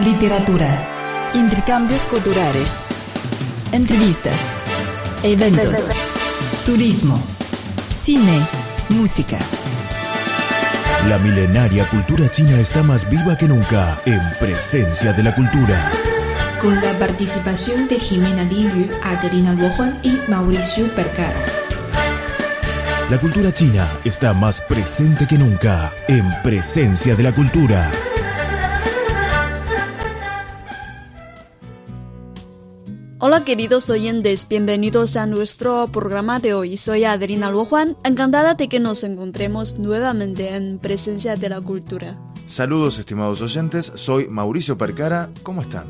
literatura, intercambios culturales, entrevistas, eventos, turismo, cine, música. La milenaria cultura china está más viva que nunca en presencia de la cultura. Con la participación de Jimena Liu, Adelina Luojuan y Mauricio Percara. La cultura china está más presente que nunca en presencia de la cultura. Hola queridos oyentes, bienvenidos a nuestro programa de hoy. Soy Adelina Luojuan, encantada de que nos encontremos nuevamente en presencia de la cultura. Saludos estimados oyentes, soy Mauricio Percara, ¿cómo están?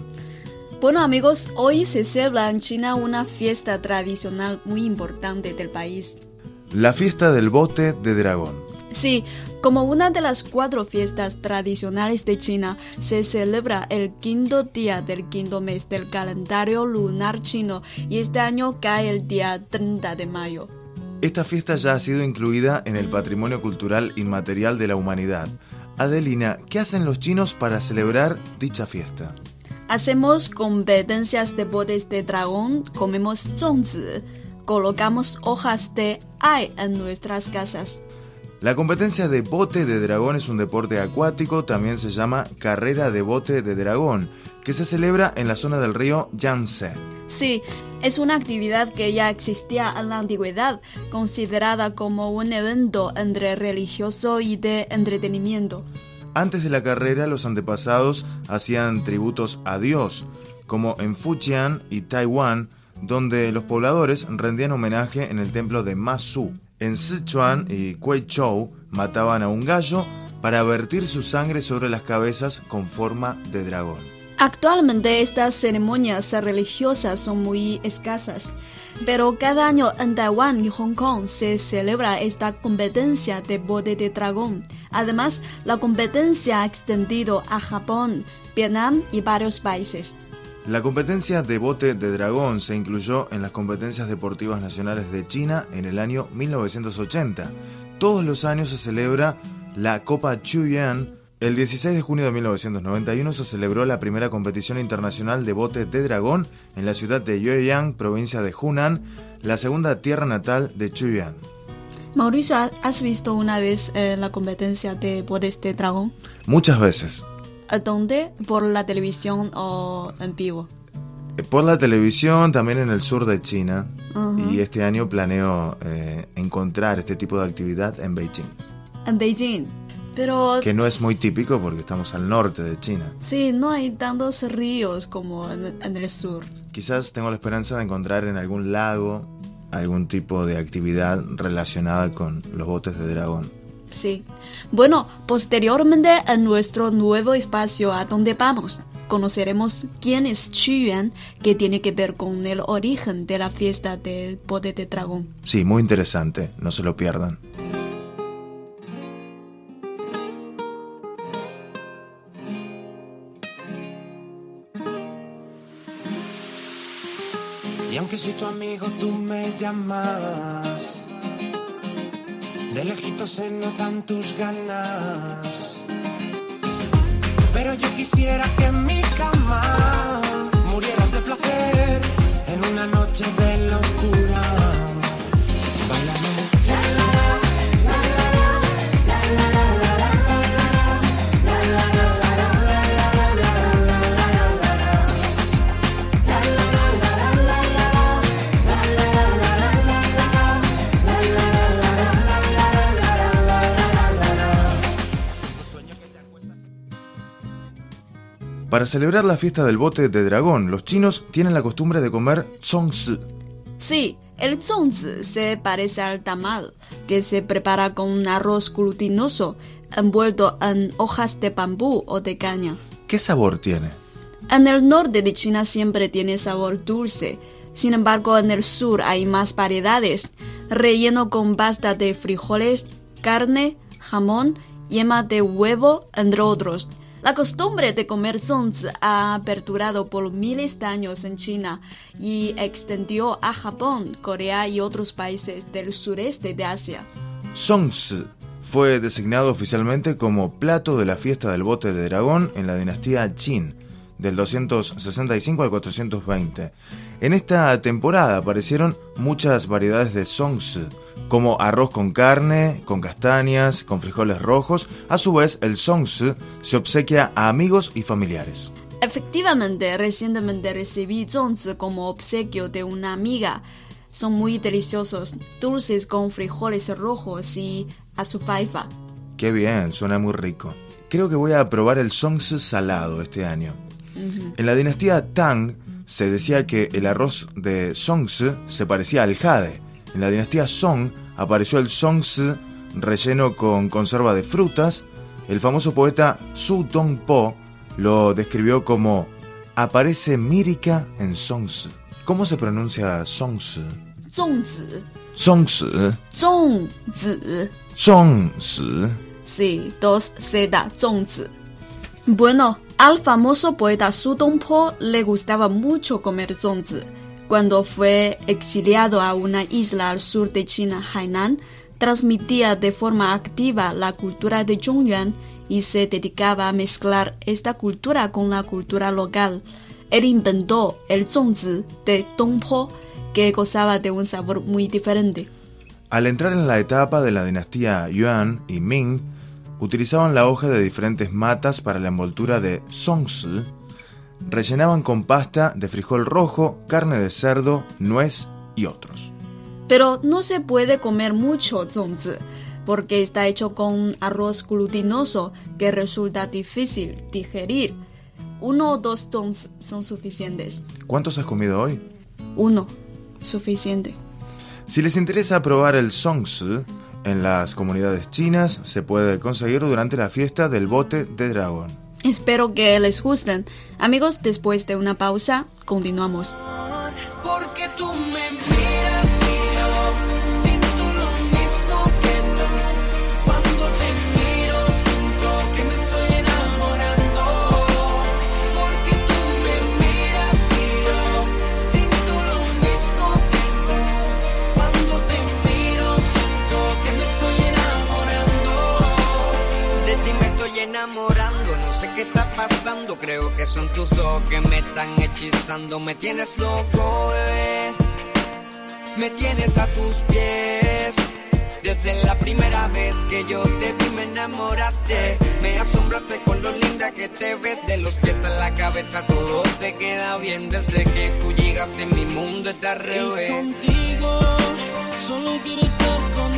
Bueno amigos, hoy se celebra en China una fiesta tradicional muy importante del país. La fiesta del bote de dragón. Sí, como una de las cuatro fiestas tradicionales de China, se celebra el quinto día del quinto mes del calendario lunar chino y este año cae el día 30 de mayo. Esta fiesta ya ha sido incluida en el patrimonio cultural inmaterial de la humanidad. Adelina, ¿qué hacen los chinos para celebrar dicha fiesta? Hacemos competencias de botes de dragón, comemos zongzi, colocamos hojas de ai en nuestras casas. La competencia de bote de dragón es un deporte acuático, también se llama carrera de bote de dragón, que se celebra en la zona del río Yangtze. Sí, es una actividad que ya existía en la antigüedad, considerada como un evento entre religioso y de entretenimiento. Antes de la carrera, los antepasados hacían tributos a Dios, como en Fujian y Taiwán, donde los pobladores rendían homenaje en el templo de Masu. En Sichuan y Kuei-chou mataban a un gallo para vertir su sangre sobre las cabezas con forma de dragón. Actualmente estas ceremonias religiosas son muy escasas, pero cada año en Taiwán y Hong Kong se celebra esta competencia de bote de dragón. Además, la competencia ha extendido a Japón, Vietnam y varios países. La competencia de bote de dragón se incluyó en las competencias deportivas nacionales de China en el año 1980. Todos los años se celebra la Copa Chuyan. El 16 de junio de 1991 se celebró la primera competición internacional de bote de dragón en la ciudad de Yueyang, provincia de Hunan, la segunda tierra natal de Chuyan. Mauricio, ¿has visto una vez eh, la competencia de botes de dragón? Muchas veces. ¿A dónde? ¿Por la televisión o en vivo? Eh, Por la televisión, también en el sur de China. Y este año planeo eh, encontrar este tipo de actividad en Beijing. En Beijing. Pero Que no es muy típico porque estamos al norte de China. sí, no hay tantos ríos como en, en el sur. Quizás tengo la esperanza de encontrar en algún lago algún tipo de actividad relacionada con los botes de dragón. Sí. Bueno, posteriormente en nuestro nuevo espacio a donde vamos, conoceremos quién es Yuan, que tiene que ver con el origen de la fiesta del bote de dragón. Sí, muy interesante, no se lo pierdan. Y aunque soy tu amigo, tú me llamas. De lejitos se notan tus ganas. Pero yo quisiera que en mi cama murieras de placer en una noche de locura. Para celebrar la fiesta del bote de dragón, los chinos tienen la costumbre de comer zongzi. Sí, el zongzi se parece al tamal, que se prepara con un arroz glutinoso envuelto en hojas de bambú o de caña. ¿Qué sabor tiene? En el norte de China siempre tiene sabor dulce. Sin embargo, en el sur hay más variedades, relleno con pasta de frijoles, carne, jamón, yema de huevo, entre otros. La costumbre de comer zongzi ha perdurado por miles de años en China y extendió a Japón, Corea y otros países del sureste de Asia. Zongzi fue designado oficialmente como plato de la fiesta del bote de dragón en la dinastía Qin. del 265 al 420. En esta temporada aparecieron muchas variedades de songsu, como arroz con carne, con castañas, con frijoles rojos. A su vez, el songsu se obsequia a amigos y familiares. Efectivamente, recientemente recibí zongzi como obsequio de una amiga. Son muy deliciosos, dulces con frijoles rojos y azufaifa. Qué bien, suena muy rico. Creo que voy a probar el songsu salado este año. En la dinastía Tang se decía que el arroz de songsu se parecía al jade. En la dinastía Song apareció el songsu relleno con conserva de frutas. El famoso poeta Su Dongpo lo describió como aparece mírica en Songzi. ¿Cómo se pronuncia Songzi? Zongzi. Songzi. Zongzi. Songzi. Sí, dos Z, zongzi. Bueno, al famoso poeta Su Dongpo le gustaba mucho comer zongzi. Cuando fue exiliado a una isla al sur de China, Hainan, transmitía de forma activa la cultura de Zhongyuan y se dedicaba a mezclar esta cultura con la cultura local. Él inventó el zongzi de Dongpo, que gozaba de un sabor muy diferente. Al entrar en la etapa de la dinastía Yuan y Ming, utilizaban la hoja de diferentes matas para la envoltura de songzi, rellenaban con pasta de frijol rojo, carne de cerdo, nuez y otros. Pero no se puede comer mucho zongzi porque está hecho con arroz glutinoso que resulta difícil digerir. Uno o dos tons son suficientes. ¿Cuántos has comido hoy? Uno, suficiente. Si les interesa probar el songsu, en las comunidades chinas se puede conseguir durante la fiesta del bote de dragón. Espero que les gusten. Amigos, después de una pausa, continuamos. Porque están hechizando. Me tienes loco, bebé. Me tienes a tus pies. Desde la primera vez que yo te vi me enamoraste Me asombraste con lo linda que te ves De los pies a la cabeza todo te queda bien Desde que tú llegaste mi mundo está al revés y contigo, solo quiero estar contigo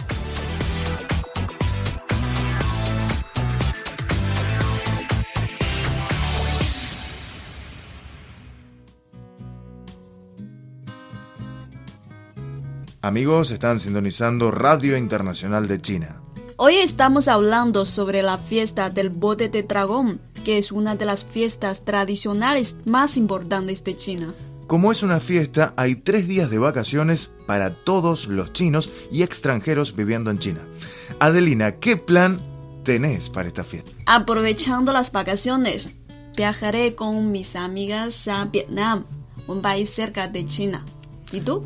Amigos, están sintonizando Radio Internacional de China. Hoy estamos hablando sobre la fiesta del bote de dragón, que es una de las fiestas tradicionales más importantes de China. Como es una fiesta, hay tres días de vacaciones para todos los chinos y extranjeros viviendo en China. Adelina, ¿qué plan tenés para esta fiesta? Aprovechando las vacaciones, viajaré con mis amigas a Vietnam, un país cerca de China. ¿Y tú?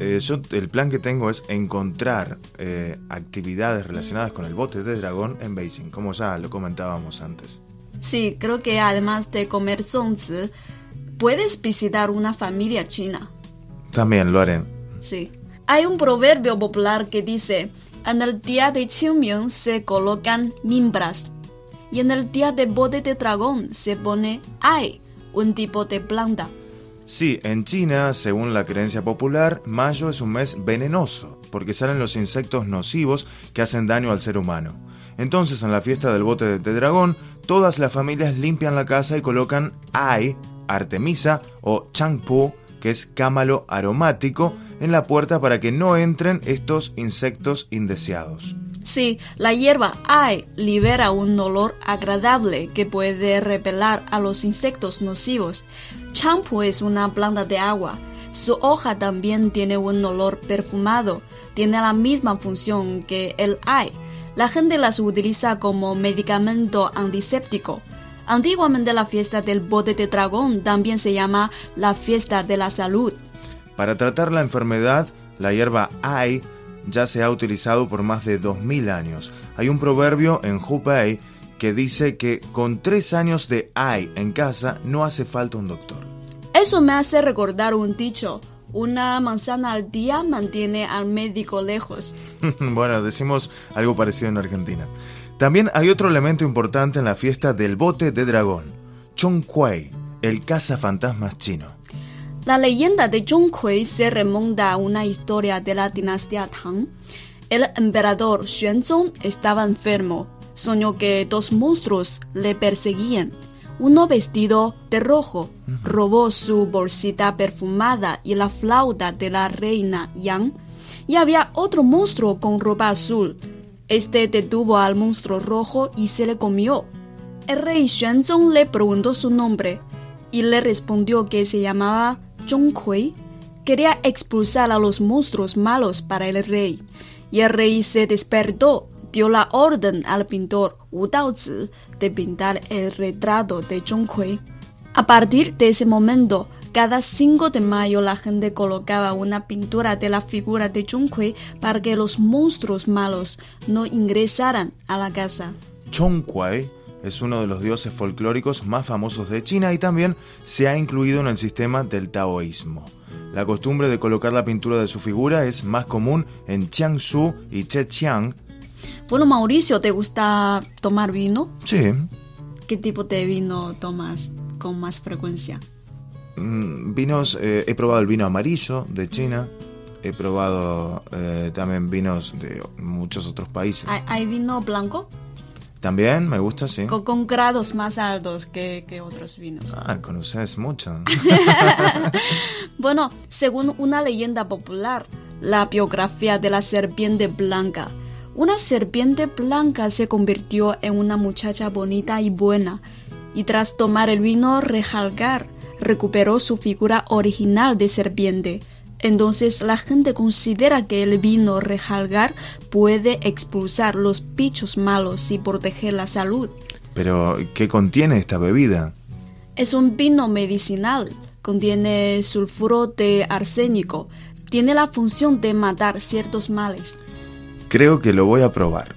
Eh, yo el plan que tengo es encontrar eh, actividades relacionadas con el bote de dragón en Beijing, como ya lo comentábamos antes. Sí, creo que además de comer zongzi, puedes visitar una familia china. También lo haré. Sí. Hay un proverbio popular que dice, en el día de Qingming se colocan mimbras y en el día de bote de dragón se pone ai, un tipo de planta. Sí, en China, según la creencia popular, mayo es un mes venenoso, porque salen los insectos nocivos que hacen daño al ser humano. Entonces, en la fiesta del bote de dragón, todas las familias limpian la casa y colocan ai, artemisa o changpu, que es cámalo aromático, en la puerta para que no entren estos insectos indeseados. Sí, la hierba ai libera un olor agradable que puede repeler a los insectos nocivos. Champu es una planta de agua. Su hoja también tiene un olor perfumado. Tiene la misma función que el ai. La gente las utiliza como medicamento antiséptico. Antiguamente la fiesta del bote de dragón también se llama la fiesta de la salud. Para tratar la enfermedad, la hierba ai ya se ha utilizado por más de 2000 años. Hay un proverbio en Hubei que dice que con tres años de ai en casa no hace falta un doctor. Eso me hace recordar un dicho. Una manzana al día mantiene al médico lejos. bueno, decimos algo parecido en Argentina. También hay otro elemento importante en la fiesta del bote de dragón, Chongquei, el cazafantasmas chino. La leyenda de Zhonghui se remonta a una historia de la dinastía Tang. El emperador Xuanzong estaba enfermo. Soñó que dos monstruos le perseguían. Uno vestido de rojo robó su bolsita perfumada y la flauta de la reina Yang. Y había otro monstruo con ropa azul. Este detuvo al monstruo rojo y se le comió. El rey Xuanzong le preguntó su nombre y le respondió que se llamaba Zhonghui quería expulsar a los monstruos malos para el rey, y el rey se despertó, dio la orden al pintor Wu Daozi de pintar el retrato de Zhonghui. A partir de ese momento, cada 5 de mayo la gente colocaba una pintura de la figura de Zhonghui para que los monstruos malos no ingresaran a la casa. Chongquai es uno de los dioses folclóricos más famosos de China y también se ha incluido en el sistema del taoísmo. La costumbre de colocar la pintura de su figura es más común en Jiangsu y Zhejiang. Bueno, Mauricio, ¿te gusta tomar vino? Sí. ¿Qué tipo de vino tomas con más frecuencia? Mm, vinos, eh, he probado el vino amarillo de China, he probado eh, también vinos de muchos otros países. ¿Hay, hay vino blanco? También me gusta, sí. Con, con grados más altos que, que otros vinos. Ah, conoces mucho. Bueno, según una leyenda popular, la biografía de la serpiente blanca. Una serpiente blanca se convirtió en una muchacha bonita y buena, y tras tomar el vino rejalgar, recuperó su figura original de serpiente. Entonces la gente considera que el vino rejalgar puede expulsar los bichos malos y proteger la salud. Pero, ¿qué contiene esta bebida? Es un vino medicinal, contiene sulfuro de arsénico, tiene la función de matar ciertos males. Creo que lo voy a probar.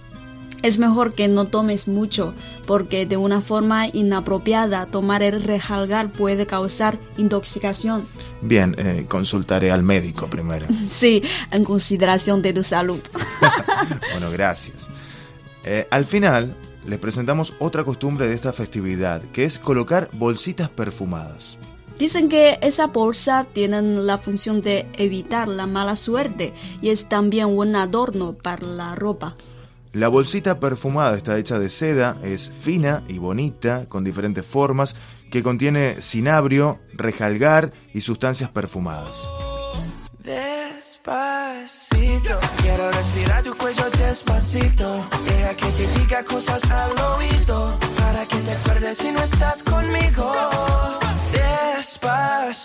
Es mejor que no tomes mucho, porque de una forma inapropiada tomar el rejalgar puede causar intoxicación. Bien, eh, consultaré al médico primero. Sí, en consideración de tu salud. bueno, gracias. Eh, al final, les presentamos otra costumbre de esta festividad, que es colocar bolsitas perfumadas. Dicen que esa bolsa tiene la función de evitar la mala suerte y es también un adorno para la ropa. La bolsita perfumada está hecha de seda, es fina y bonita, con diferentes formas, que contiene cinabrio, rejalgar y sustancias perfumadas. Despacito, quiero respirar tu cuello despacito. Deja que te diga cosas al oído, para que te acuerdes si no estás conmigo.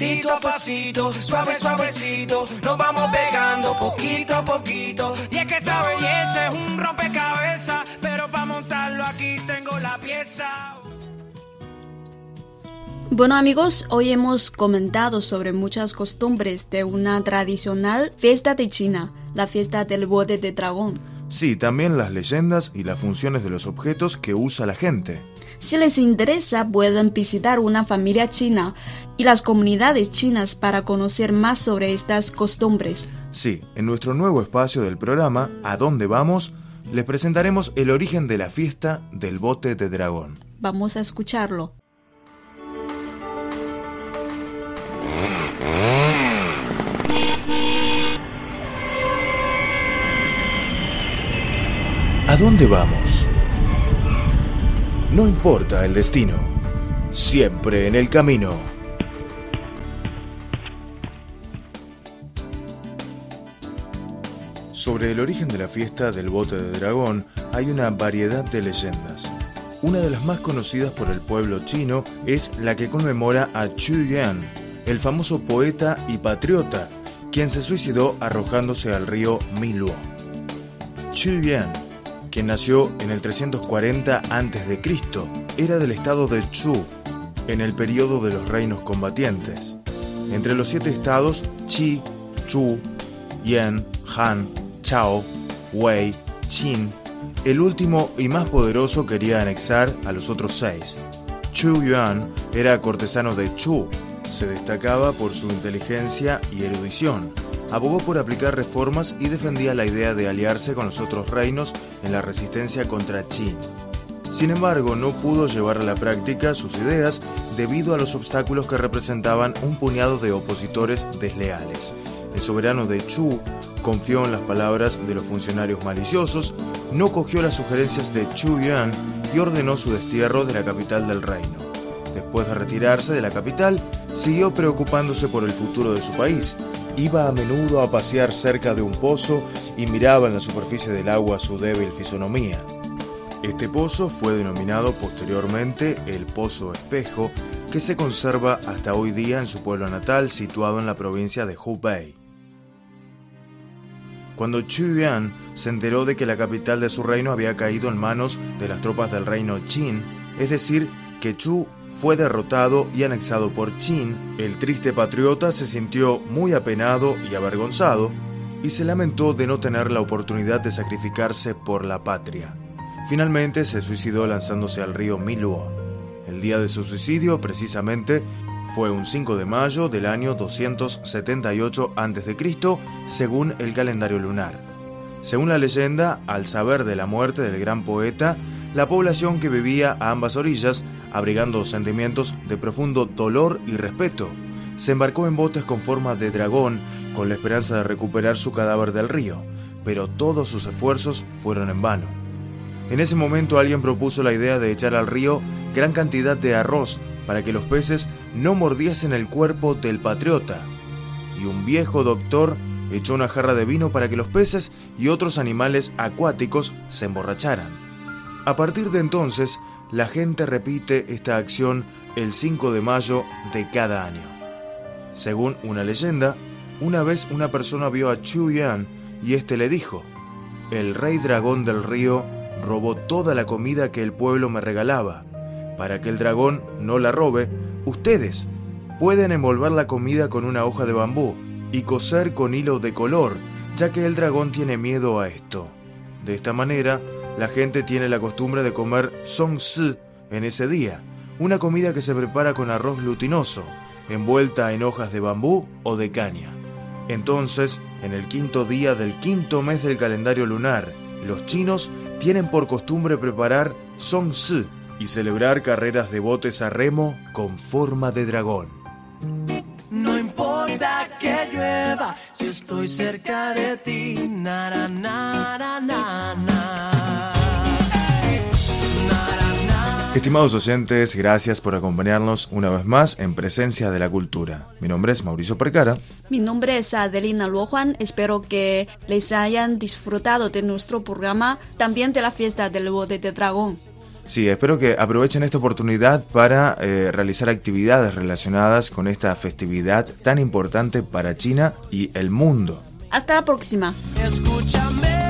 Pasito a pasito, suave, suavecito, nos vamos pegando poquito a poquito. Y es que esa belleza es un rompecabezas, pero para montarlo aquí tengo la pieza. Bueno amigos, hoy hemos comentado sobre muchas costumbres de una tradicional fiesta de China, la fiesta del bote de dragón. Sí, también las leyendas y las funciones de los objetos que usa la gente. Si les interesa, pueden visitar una familia china y las comunidades chinas para conocer más sobre estas costumbres. Sí, en nuestro nuevo espacio del programa, ¿A dónde vamos? Les presentaremos el origen de la fiesta del bote de dragón. Vamos a escucharlo. ¿A dónde vamos? No importa el destino, siempre en el camino. Sobre el origen de la fiesta del bote de dragón hay una variedad de leyendas. Una de las más conocidas por el pueblo chino es la que conmemora a Chu Yuan, el famoso poeta y patriota, quien se suicidó arrojándose al río Miluo. Chu Yuan, quien nació en el 340 a.C., era del estado de Chu, en el periodo de los reinos combatientes. Entre los siete estados, Qi, Chu, Yan, Han, Chao, Wei, Qin, el último y más poderoso quería anexar a los otros seis. Chu Yuan era cortesano de Chu, se destacaba por su inteligencia y erudición. Abogó por aplicar reformas y defendía la idea de aliarse con los otros reinos en la resistencia contra Qin. Sin embargo, no pudo llevar a la práctica sus ideas debido a los obstáculos que representaban un puñado de opositores desleales. El soberano de Chu confió en las palabras de los funcionarios maliciosos, no cogió las sugerencias de Chu Yuan y ordenó su destierro de la capital del reino. Después de retirarse de la capital, siguió preocupándose por el futuro de su país. Iba a menudo a pasear cerca de un pozo y miraba en la superficie del agua su débil fisonomía. Este pozo fue denominado posteriormente el Pozo Espejo, que se conserva hasta hoy día en su pueblo natal situado en la provincia de Hubei. Cuando Chu Yuan se enteró de que la capital de su reino había caído en manos de las tropas del reino Qin, es decir, que Chu fue derrotado y anexado por Qin, el triste patriota se sintió muy apenado y avergonzado y se lamentó de no tener la oportunidad de sacrificarse por la patria. Finalmente se suicidó lanzándose al río Miluo. El día de su suicidio, precisamente, fue un 5 de mayo del año 278 a.C., según el calendario lunar. Según la leyenda, al saber de la muerte del gran poeta, la población que vivía a ambas orillas, abrigando sentimientos de profundo dolor y respeto, se embarcó en botes con forma de dragón con la esperanza de recuperar su cadáver del río, pero todos sus esfuerzos fueron en vano. En ese momento alguien propuso la idea de echar al río gran cantidad de arroz para que los peces no mordiesen el cuerpo del patriota. Y un viejo doctor echó una jarra de vino para que los peces y otros animales acuáticos se emborracharan. A partir de entonces, la gente repite esta acción el 5 de mayo de cada año. Según una leyenda, una vez una persona vio a Chu Yan y este le dijo: El rey dragón del río robó toda la comida que el pueblo me regalaba. Para que el dragón no la robe, ustedes pueden envolver la comida con una hoja de bambú y coser con hilo de color, ya que el dragón tiene miedo a esto. De esta manera, la gente tiene la costumbre de comer song si en ese día, una comida que se prepara con arroz glutinoso, envuelta en hojas de bambú o de caña. Entonces, en el quinto día del quinto mes del calendario lunar, los chinos tienen por costumbre preparar song si y celebrar carreras de botes a remo con forma de dragón. No importa que llueva si estoy cerca de ti. Na, na. Na. Estimados oyentes, gracias por acompañarnos una vez más en Presencia de la Cultura. Mi nombre es Mauricio Percara. Mi nombre es Adelina Luojuan. Espero que les hayan disfrutado de nuestro programa, también de la fiesta del bote de dragón. Sí, espero que aprovechen esta oportunidad para eh, realizar actividades relacionadas con esta festividad tan importante para China y el mundo. Hasta la próxima. Escúchame.